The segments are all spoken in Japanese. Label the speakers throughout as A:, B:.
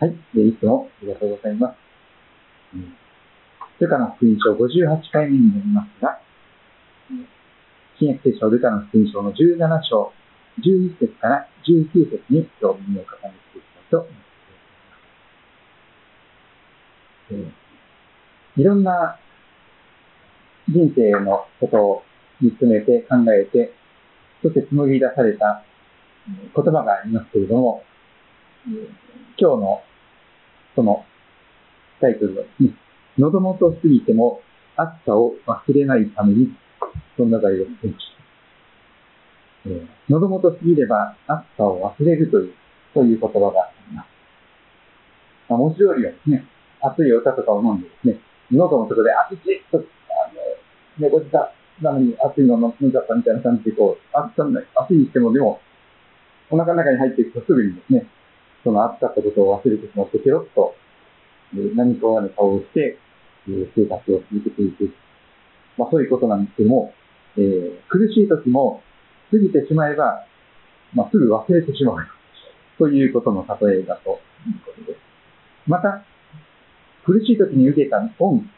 A: はい。で、いつもありがとうございます。ルカの福音書58回目になりますが、新約聖書ルカの福音書の17章、11節から19節に今日耳を傾けていきたいと思います。いろんな人生のことを見つめて考えて、そして紡ぎ出された言葉がありますけれども、今日のそのタイトルは、ね喉元すぎても暑さを忘れないために、そんな題をつけました。喉元すぎれば暑さを忘れるという、そういう言葉があります。まあ、文字通りはですね、暑いお茶とかを飲んでですね、喉のところで暑いと、あの、猫舌なのに暑いの飲んじゃったみたいな感じで、こう、暑さない、暑いにしてもでも、お腹の中に入っていくとすぐにですね、その暑かったことを忘れてしまって、ペロッと、何かわぬ顔をして、生活を続けていく。まあそういうことなんですけども、えー、苦しい時も過ぎてしまえば、まあすぐ忘れてしまう。ということの例えだということです。また、苦しい時に受けた恩、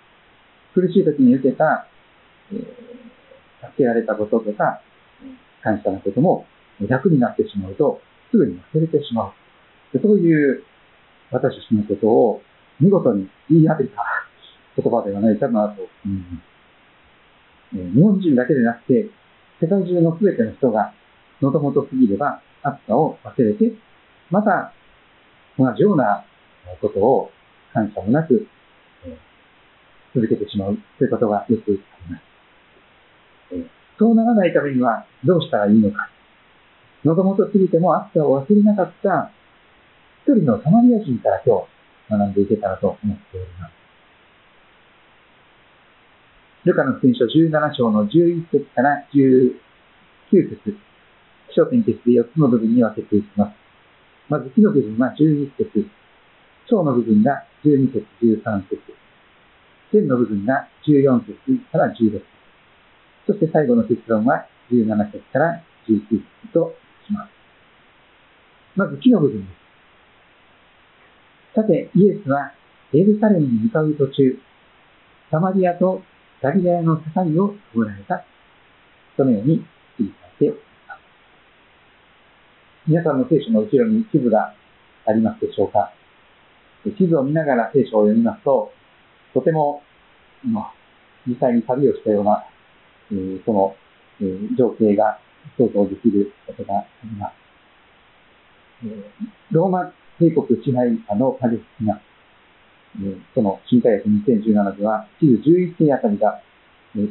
A: 苦しい時に受けた、えー、助けられたこととか、感謝のことも楽になってしまうと、すぐに忘れてしまう。そういう私たちのことを見事に言い当てた言葉ではないかなと思います。日本人だけでなくて、世界中の全ての人が喉元すぎれば暑さを忘れて、また同じようなことを感謝もなく、続けてしまうということがよくあります。そうならないためにはどうしたらいいのか。喉元すぎても暑さを忘れなかった一人のサマリア人から今日学んでいけたらと思っております。ルカの福音書17章の11節から19節、気象点結で4つの部分に分けていきます。まず、木の部分は11節、章の部分が12節、13節、線の部分が14節から16節、そして最後の結論は17節から19節とします。まず、木の部分です。さて、イエスはエルサレムに向かう途中、サマリアとガリラヤの境を通られた。そのように記されております。皆さんの聖書の後ろに地図がありますでしょうか地図を見ながら聖書を読みますと、とてもま、実際に旅をしたような、えー、その、えー、情景が想像できることがあります。えー、ローマ帝国支配下のパレスチナ、その新海約2017では、地図11世あたりが、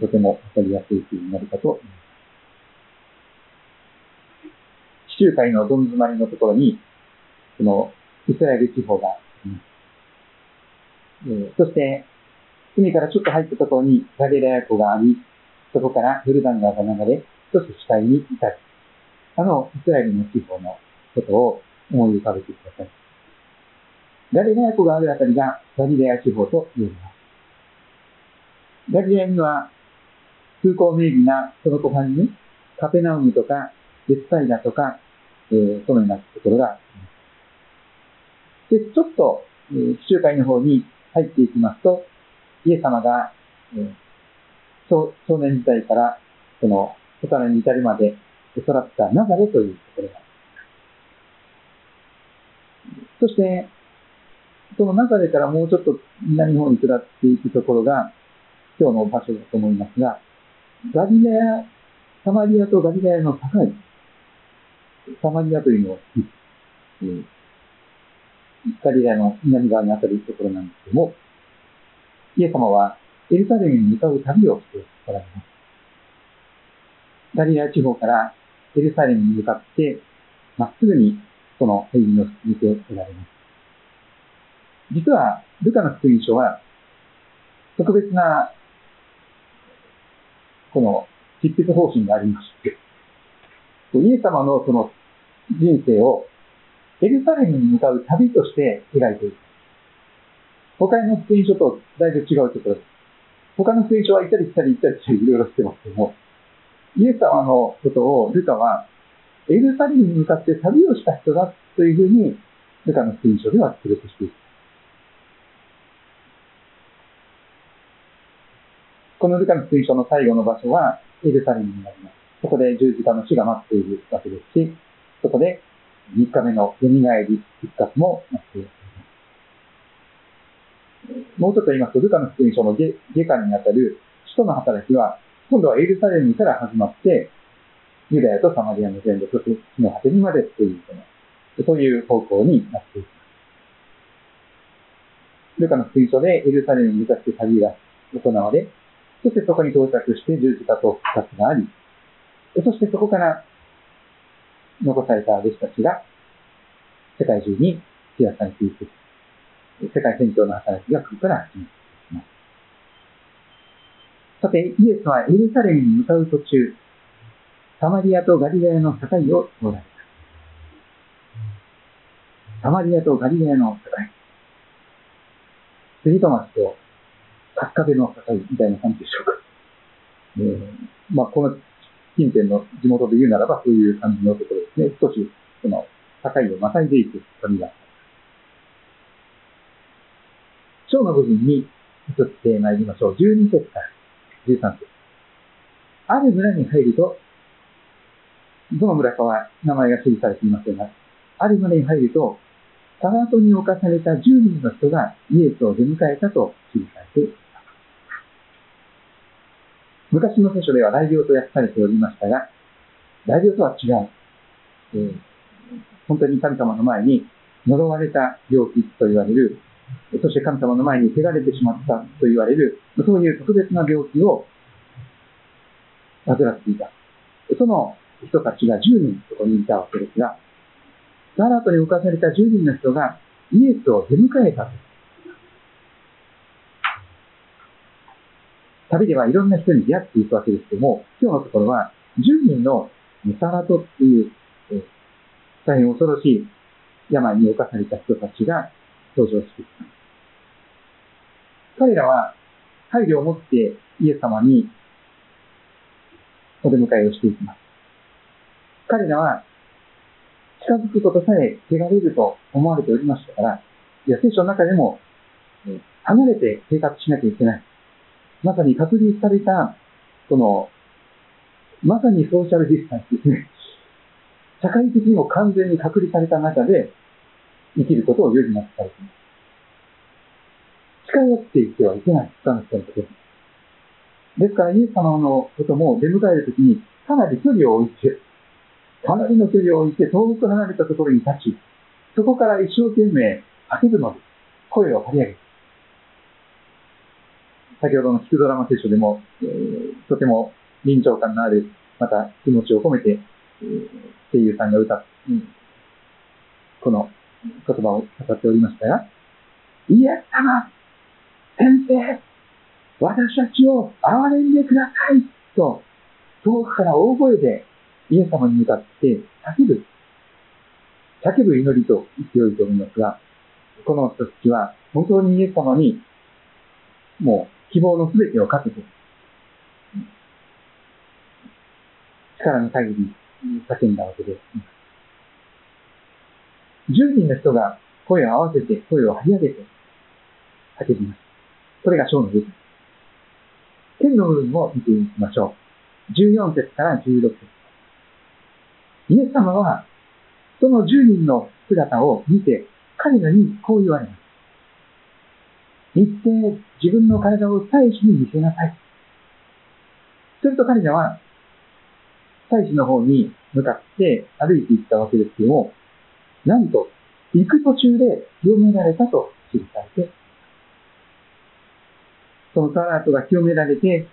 A: とてもわかりやすい数になるかと思います。地中海のどん詰まりのところに、その、イスラエル地方があります。そして、海からちょっと入ったところにガリラヤ湖があり、そこからヨルダン川が流れ、そして視界に至る。あの、イスラエルの地方のことを思い浮かべてください。ガリレア湖があるあたりがガリレア地方と言われます。ガリレアには空港名義なその湖畔にカペナウムとかベスタイダとか、えー、そのようなところがあります。で、ちょっと、えー、地中海の方に入っていきますと、イエス様が、えー、少年時代から、その、大人に至るまで育ったナザレというところがそして、その中でからもうちょっと南の方に下っていくところが、今日の場所だと思いますが、ガリラヤ、サマリアとガリラヤの境、サマリアというのは、えー、ガリラヤの南側に当たるところなんですけども、イエス様はエルサレムに向かう旅をしておられます。ガリラヤ地方からエルサレムに向かって、まっすぐにその歩みを進めておられます。実は、ルカの福音書は、特別な、この、執筆方針がありまして、イエス様のその人生をエルサレムに向かう旅として描いている。他の福音書とだいぶ違うところです。他の福音書は行ったり来たり行ったりしたりいろいろしてますけども、イエス様のことをルカはエルサレムに向かって旅をした人だというふうにルカの福音書では記録している。このルカの福音書の最後の場所はエルサレムになります。そこで十字架の死が待っているわけですし、そこで3日目の蘇り復活も待っている。もうちょっと言いますと、ルカの福音書の下下にあたる使徒の働きは、今度はエルサレムから始まって、ユダヤとサマリアの全土、そして地の果てにまでっていう、そういう方向になっていきます。ルカの福音書でエルサレムに向かって旅が行われ、そしてそこに到着して十字架と復活があり、そしてそこから残された弟子たちが世界中にシェアされていく。世界宣教の働きがここから始まります。さて、イエスはエルサレムに向かう途中、サマリアとガリラヤの境を通られた。サマリアとガリラヤの境。スリトマスとカッカベの境みたいな感じでしょうか。えー、まあ、この近辺の地元で言うならばそういう感じのところですね。少し、その、境をまたいでいく旅が。章の部分に移ってまいりましょう。12節から13節。ある村に入ると、どの村かは名前が記されていませんが、ある村に入ると、サラトに侵された10人の人がイエスを出迎えたと記されています。昔の聖書では大病と訳されておりましたが、大病とは違う。えー、本当に神様の前に呪われた病気と言われる、そして神様の前に汚れてしまったと言われる、そういう特別な病気を患っていた。その人たちが10人そこにいたわけですが、ガラトに浮かされた10人の人がイエスを出迎えた旅ではいろんな人に出会っていくわけですけども、今日のところは、10人のムサラトっていう、大変恐ろしい病に侵された人たちが登場してきます。彼らは配慮を持ってイエス様にお出迎えをしていきます。彼らは近づくことさえ汚れると思われておりましたから、いや聖書の中でも、離れて生活しなきゃいけない。まさに隔離された、その、まさにソーシャルディスタンスですね。社会的にも完全に隔離された中で生きることを余儀なくされています。近寄っていってはいけない、他の人のことに。ですから、イエス様のことも出迎えるときに、かなり距離を置いて、かなりの距離を置いて、遠く離れたところに立ち、そこから一生懸命叫ぶので。声を張り上げて。先ほどの聞くドラマ聖書でも、えー、とても臨場感のある、また気持ちを込めて、えー、声優さんが歌っ、うん、この言葉を語っておりましたが、イエス様先生私たちを憐れんでくださいと、遠くから大声でイエス様に向かって叫ぶ。叫ぶ祈りと言ってよいと思いますが、この人たちは本当にイエス様にもう希望のすべてをかけて、力の限り叫んだわけです。10人の人が声を合わせて、声を張り上げて叫びます。これが章の部分。天の部分を見ていきましょう。14節から16節。イエス様は、その10人の姿を見て、彼らにこう言われます。日程、自分の体を祭司に見せなさい。すると彼らは、祭司の方に向かって歩いていったわけですけども、なんと、行く途中で清められたと記されて、そのサラートが清められて、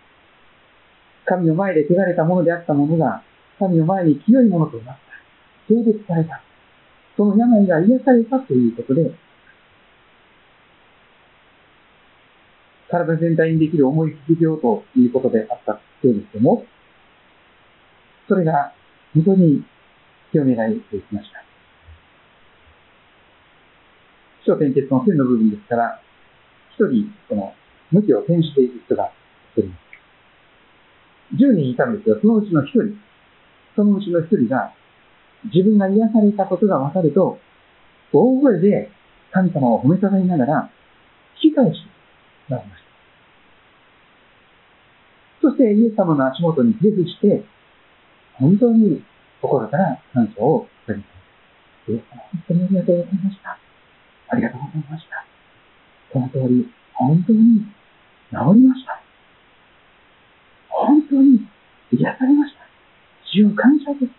A: 神の前で汚れたものであったものが、神の前に清いものとなった。性別された。その病が癒されたということで、体全体にできる重い副病ということであったそうですけども、それが本当に清められていきました。気象転結の線の部分ですから、一人、この、向きを転じていく人が一人。10人いたんですが、そのうちの一人、そのうちの一人が、自分が癒されたことが分かると、大声で神様を褒めたたえながら、引き返してなりました。そしてイエス様の足元にひれして、本当に心から感謝を伝えた。イエス様、本当にありがとうございました。ありがとうございました。その通り、本当に治りました。本当に癒されました。主を感謝です。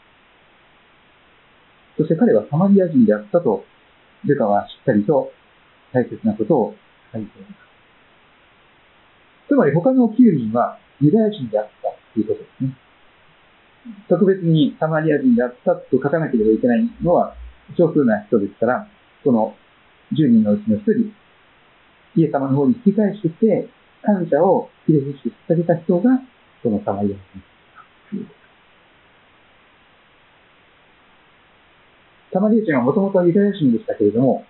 A: そして彼はサマリア人であったと、ルカはしっかりと大切なことを書いています。つまり他の9人はユダヤ人であったということですね。特別にサマリア人であったと書かなければいけないのは少数な人ですから、この10人のうちの1人、イエス様の方に引き返してきて、感謝をひれ伏して捧げた人が、このサマリア人サマリア人はもともとユダヤ人でしたけれども、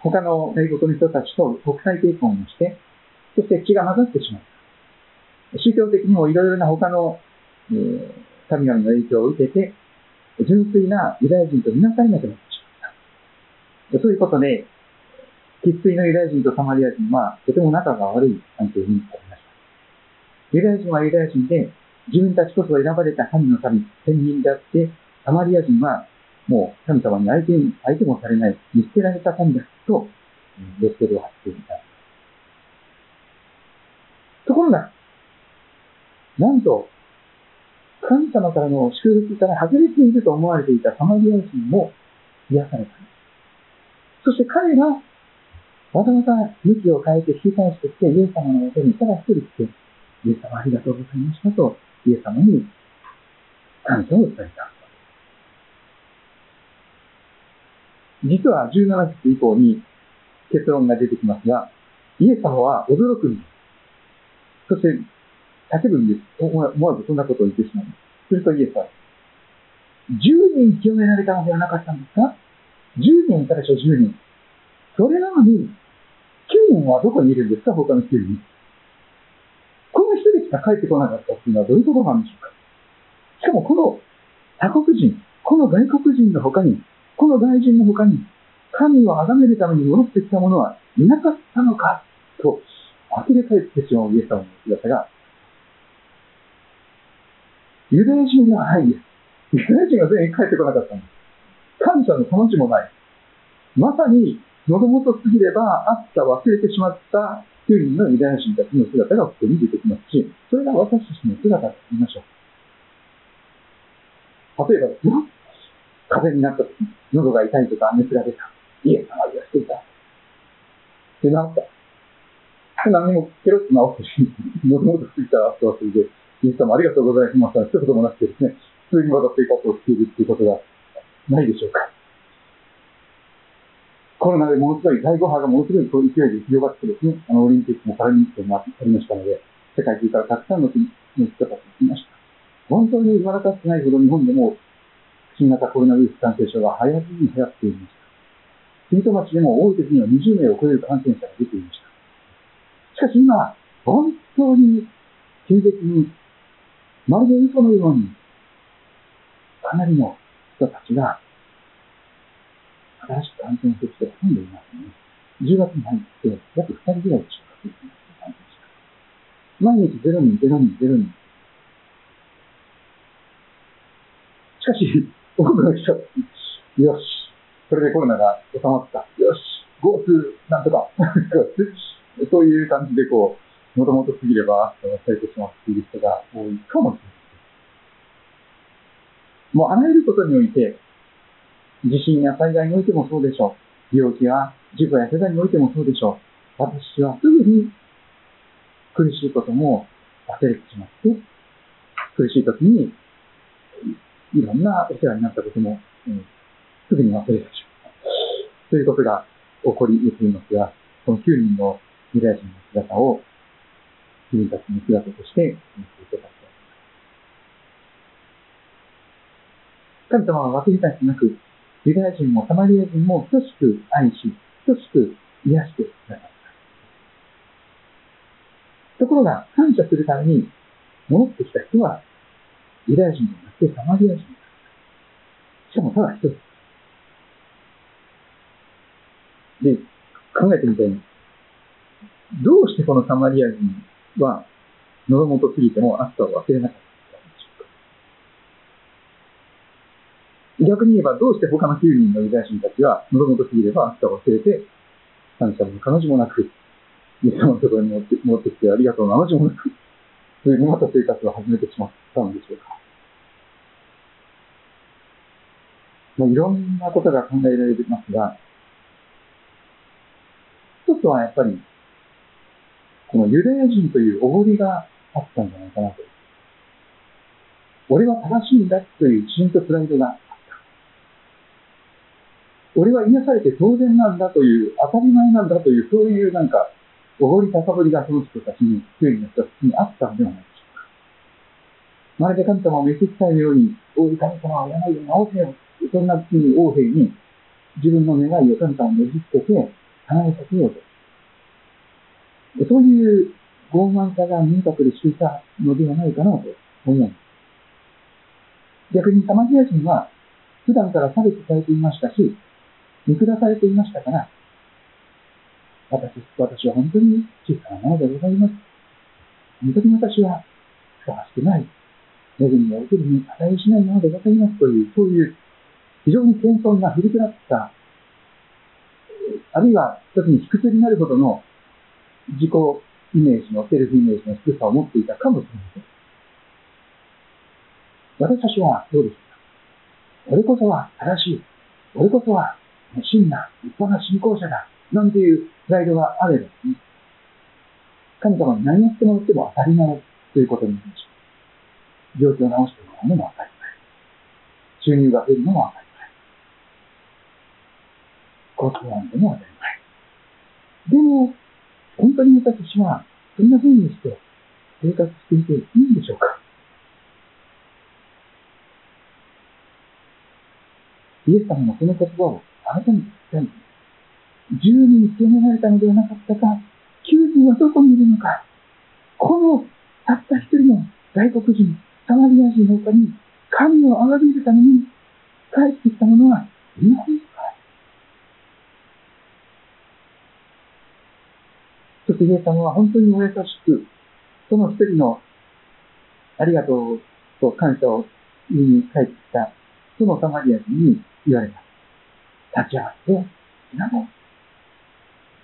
A: 他の外国の人たちと国際結婚をして、そして血が混ざってしまった。宗教的にもいろいろな他の、えー、神々の影響を受けて、純粋なユダヤ人とみなされなくなってしまった。そういうことで、生粋のユダヤ人とサマリア人はとても仲が悪い関係になりました。ユダヤ人はユダヤ人で、自分たちこそ選ばれた神の民、天人であって、サマリア人はもう神様に相手に、相手もされない、見捨てられた神だと、レッテルを貼っていた。ところが、なんと、神様からの祝福から外れていると思われていたサマリア人も癒された。そして彼がわざわざ向きを変えて引き返してきて、イエス様のもとにただ一人来て、イエス様ありがとうございましたと、イエス様に感謝を伝えた。実は17節以降に結論が出てきますが、イエス様は驚くんです。そして、叫ぶんです。思わずそんなことを言ってしまう。すするとイエスは、10人清められたのではなかったんですか ?10 人いたでしょ、10人。それなのに、9人はどこにいるんですか？他の9人。この1人しか帰ってこなかったっていうのはどういうことなんでしょうか？しかもこの他国人、この外国人の他に、この外人の他に、神を崇めるために戻ってきた者はいなかったのかと、呆れ返ってしまうイエス様の姿が、ユダヤ人ではないです。ユダヤ人が全員帰ってこなかったんです。感謝のその字もない。まさに喉元すぎれば、あった忘れてしまった9人のユダヤ人たちの姿がここに出てきますし、それが私たちの姿と言いましょう。例えば、風邪になった時、喉が痛いとか熱が出た。イエス様がしていた。で、治った。何もケロッと治ってし、喉元すぎた後はそれで、イエス様ありがとうございました。一言もなくてですね、普通にまた生活をしているっていうことがないでしょうか。コロナでものすごい、第5波がものすごい勢いで広がってですね、あの、オリンピックもパラリンピックもありましたので、世界中からたくさんの国の人たちが来ました。本当にまだかつてないほど日本でも新型コロナウイルス感染症が流行りに流行っていました。国と町でも多い時には20名を超える感染者が出ていました。しかし今、本当に急激に、まるで嘘のように、かなりの人たちが新しく感染する人が住んでいますね。10月に入って、約2人ぐらいしか確認していませんでした。毎日0人、0人、0人。しかし、多くの人、よし、それでコロナが収まった。よし、GoTo なんとか。そういう感じでこう、もともと過ぎれば忘れてしまっている人が多いかもしれない。もうあらゆることにおいて、地震や災害においてもそうでしょう。病気や事故や怪我においてもそうでしょう。私はすぐに苦しいことも忘れてしまって、苦しい時にいろんなお世話になったことも、うん、すぐに忘れてしまう。ということが起こり得ていますが、この9人のユダヤ人の姿を自分たちの姿として見ていただきたい。神様は忘れたくなく、ユダヤ人もサマリア人も等しく愛し、等しく癒してくださった。ところが、感謝するために戻ってきた人は、ユダヤ人じゃなくてサマリア人だ。しかもただ一人。で、考えてみたいに、どうしてこのサマリア人は、喉元すぎても暑さを忘れなかったんでしょうか。逆に言えば、どうして他の9人のユダヤ人たちは、喉元すぎれば暑さを忘れて、感謝も彼女もなく、イエス様のところに持って持ってきてありがとうの話もなく、そういうまた生活を始めてしまったんでしょうか。もういろんなことが考えられますが、一つはやっぱり、このユダヤ人というおごりがあったんじゃないかなと。俺は正しいんだという自信とプライドがあった。俺は癒されて当然なんだという、当たり前なんだという、そういうなんか、おごり高ぶりがその人たちに、周囲の人たちにあったのではないでしょうか。まるで神様を召し伝えるように、大い神様は病を治せよ。そんな時に王兵に自分の願いを神様にねじつけて、離れさせようと。そういう傲慢さが民族でしていたのではないかなと思う。逆にサマリア人は普段から差別されていましたし、見下されていましたから、私、私は本当に小さなものでございます。本当に私はふさわしくない。恵みを受けるに値しないものでございますという、そういう非常に謙遜な振りくらった、あるいは一つに卑屈になるほどの自己イメージの、セルフイメージの低さを持っていたかもしれません。私たちはどうですか？俺こそは正しい。俺こそは真な、立派な信仰者だ。なんていうプライドがあればですね。神様に何やってもらっても当たり前ということになりました。病気を治してもらうのも当たり前。収入が増えるのも当たり前。交通安全も当たり前。でも、本当に私は、そんな風にして生活していていいんでしょうか？イエス様もその言葉を改めて聞きたいんです。10人清められたのではなかったか、9人はどこにいるのか、このたった一人の外国人、サマリア人の他に、神を崇めるために帰ってきた者はいないそしてイエス様は本当にお優しく、その一人のありがとうと感謝を言いに帰ってきた、そのサマリア人に言われた。立ち上がって、なぜ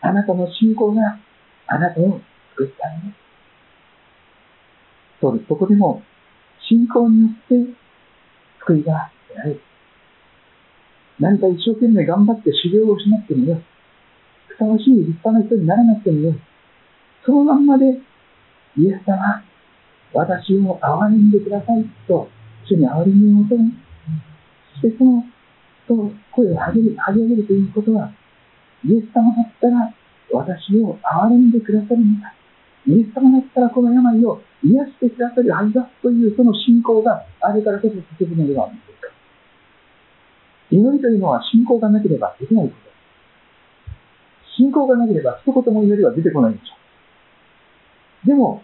A: あなたの信仰があなたを救ったのです。そうです。そこでも、信仰によって救いが得られる。何か一生懸命頑張って修行をしなくてもよい。ふさわしい立派な人にならなくてもよい。そのまんまで、イエス様、私を憐れんでくださいと、主に憐れみを求め、そしてその、と声を張り上げるということは、イエス様だったら私を憐れんでくださるのだ。イエス様だったらこの病を癒してくださるはずだというその信仰があれからこそ叫ぶのではないですか。祈りというのは信仰がなければできないこと。信仰がなければ一言も祈りは出てこないでしょう。でも、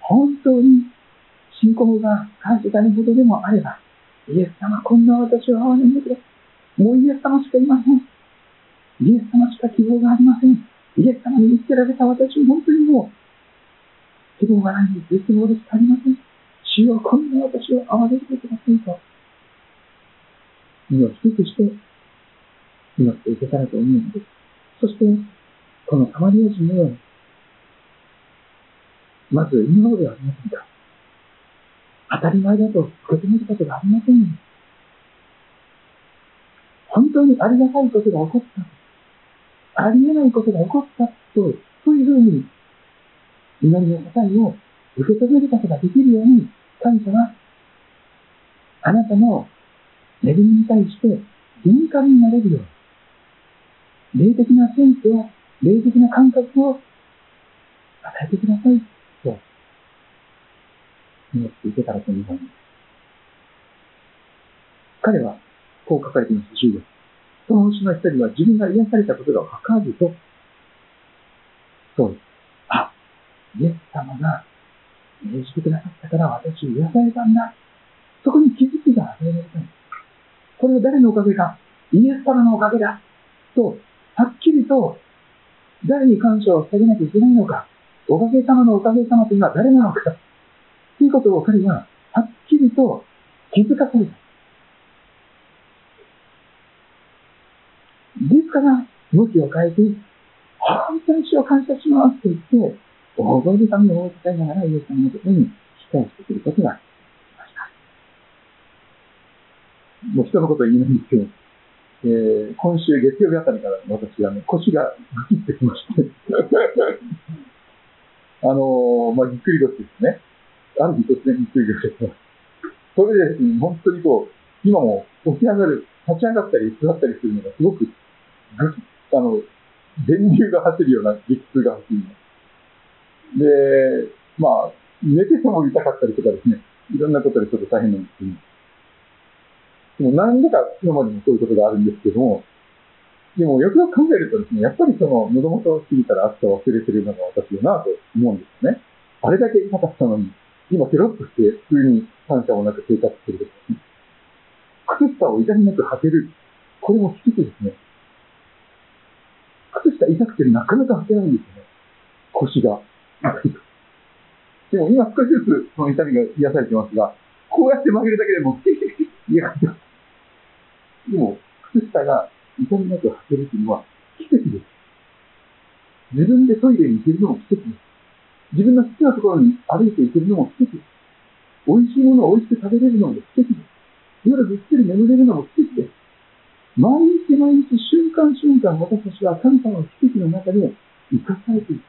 A: 本当に信仰が感じたいほどでもあれば、イエス様、こんな私を憐れんでください。もうイエス様しかいません。イエス様しか希望がありません。イエス様に見つけられた私、本当にもう、希望がないんです。絶望でしかありません。主よ、こんな私を憐れんでくださいと、身を低くして、祈っていけたらと思うのです。そして、このサマリア人のように、まず祈ろうではありませんか。当たり前だと受け止めることがありません。本当にありがたいことが起こった。ありえないことが起こったと、そういうふうに、祈りの答えを受け止めることができるように、神様、あなたの恵みに対して敏感になれるように、霊的なセンスを、霊的な感覚を与えてください。と祈っていけたらと思います。彼は、こう書かれています、10月。そのうちの一人は自分が癒されたことがわかると、そうです。あ、イエス様が命じてくださったから私を癒されたんだ。そこに気づきが与えられたん。これは誰のおかげかイエス様のおかげだ。とはっきりと誰に感謝を捧げなきゃいけないのか、おかげさまのおかげさまというのは誰なのか、ということを彼ははっきりと気づかされた。ですから、向きを変えて、本当に主を感謝しますと言って、大声で神を大伝えながらイエス様のところに控えしてくることがました。もう人のこと言いないんですけど、えー、今週月曜日あたりから私はね、腰がグキってきまして あのー、まあ、ぎっくり腰ですね。ある日突然ぎっくり腰が来ます。それでですね、本当にこう、今も起き上がる、立ち上がったり座ったりするのがすごく、あの、電流が走るような激痛が走ります。で、まあ、寝てても痛かったりとかですね、いろんなことでちょっと大変なんですけど、でも何度か今までもそういうことがあるんですけども、でもよくよく考えるとですね、やっぱりその喉元を過ぎたら暑さを忘れてるのが私だなと思うんですね。あれだけ痛かったのに、今ケロッとして普通に感謝もなく生活してるとかね。靴下を痛みなく履ける。これも奇跡ですね。靴下痛くてなかなか履けないんですよね。腰が。でも今少しずつその痛みが癒されてますが、こうやって曲げるだけでも、いや、でも、靴下が痛みなく履けるというのは奇跡です。自分でトイレに行けるのも奇跡です。自分の好きなところに歩いて行けるのも奇跡です。美味しいものを美味しく食べれるのも奇跡です。夜ぐっすり眠れるのも奇跡です。毎日毎日瞬間瞬間私たちは神様の奇跡の中で生かされている。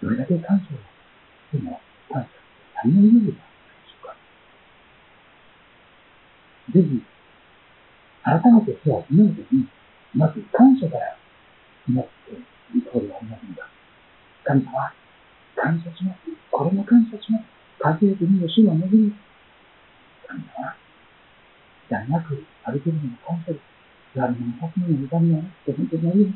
A: どれだけ感謝をしても、感謝足りないようではないでしょうか。ぜひ、改めて手を祈るときに、まず感謝から祈っていこうではありませんか。神様、感謝します。これも感謝します。風よ国の主の恵み。神様、残なく歩けるのも感謝です。誰も立つのも痛みはなくて、本当に何より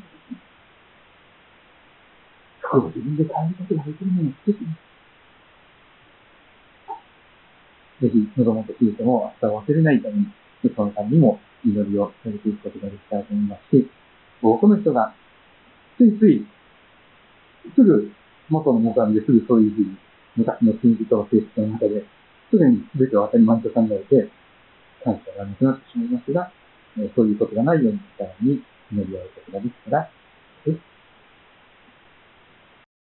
A: こを自分で変えることができるのも奇跡です。ぜひ、喉元聞いても明日を忘れないために、そのためにも祈りをされていくことができたらと思いますし、多くの人が、ついつい、すぐ元の元ですぐそういうふうに、昔の信じとの性質の中で、すでに全てを当たり前と考えて、感謝がなくなってしまいますが、そういうことがないように、さらに祈り合うことができたら、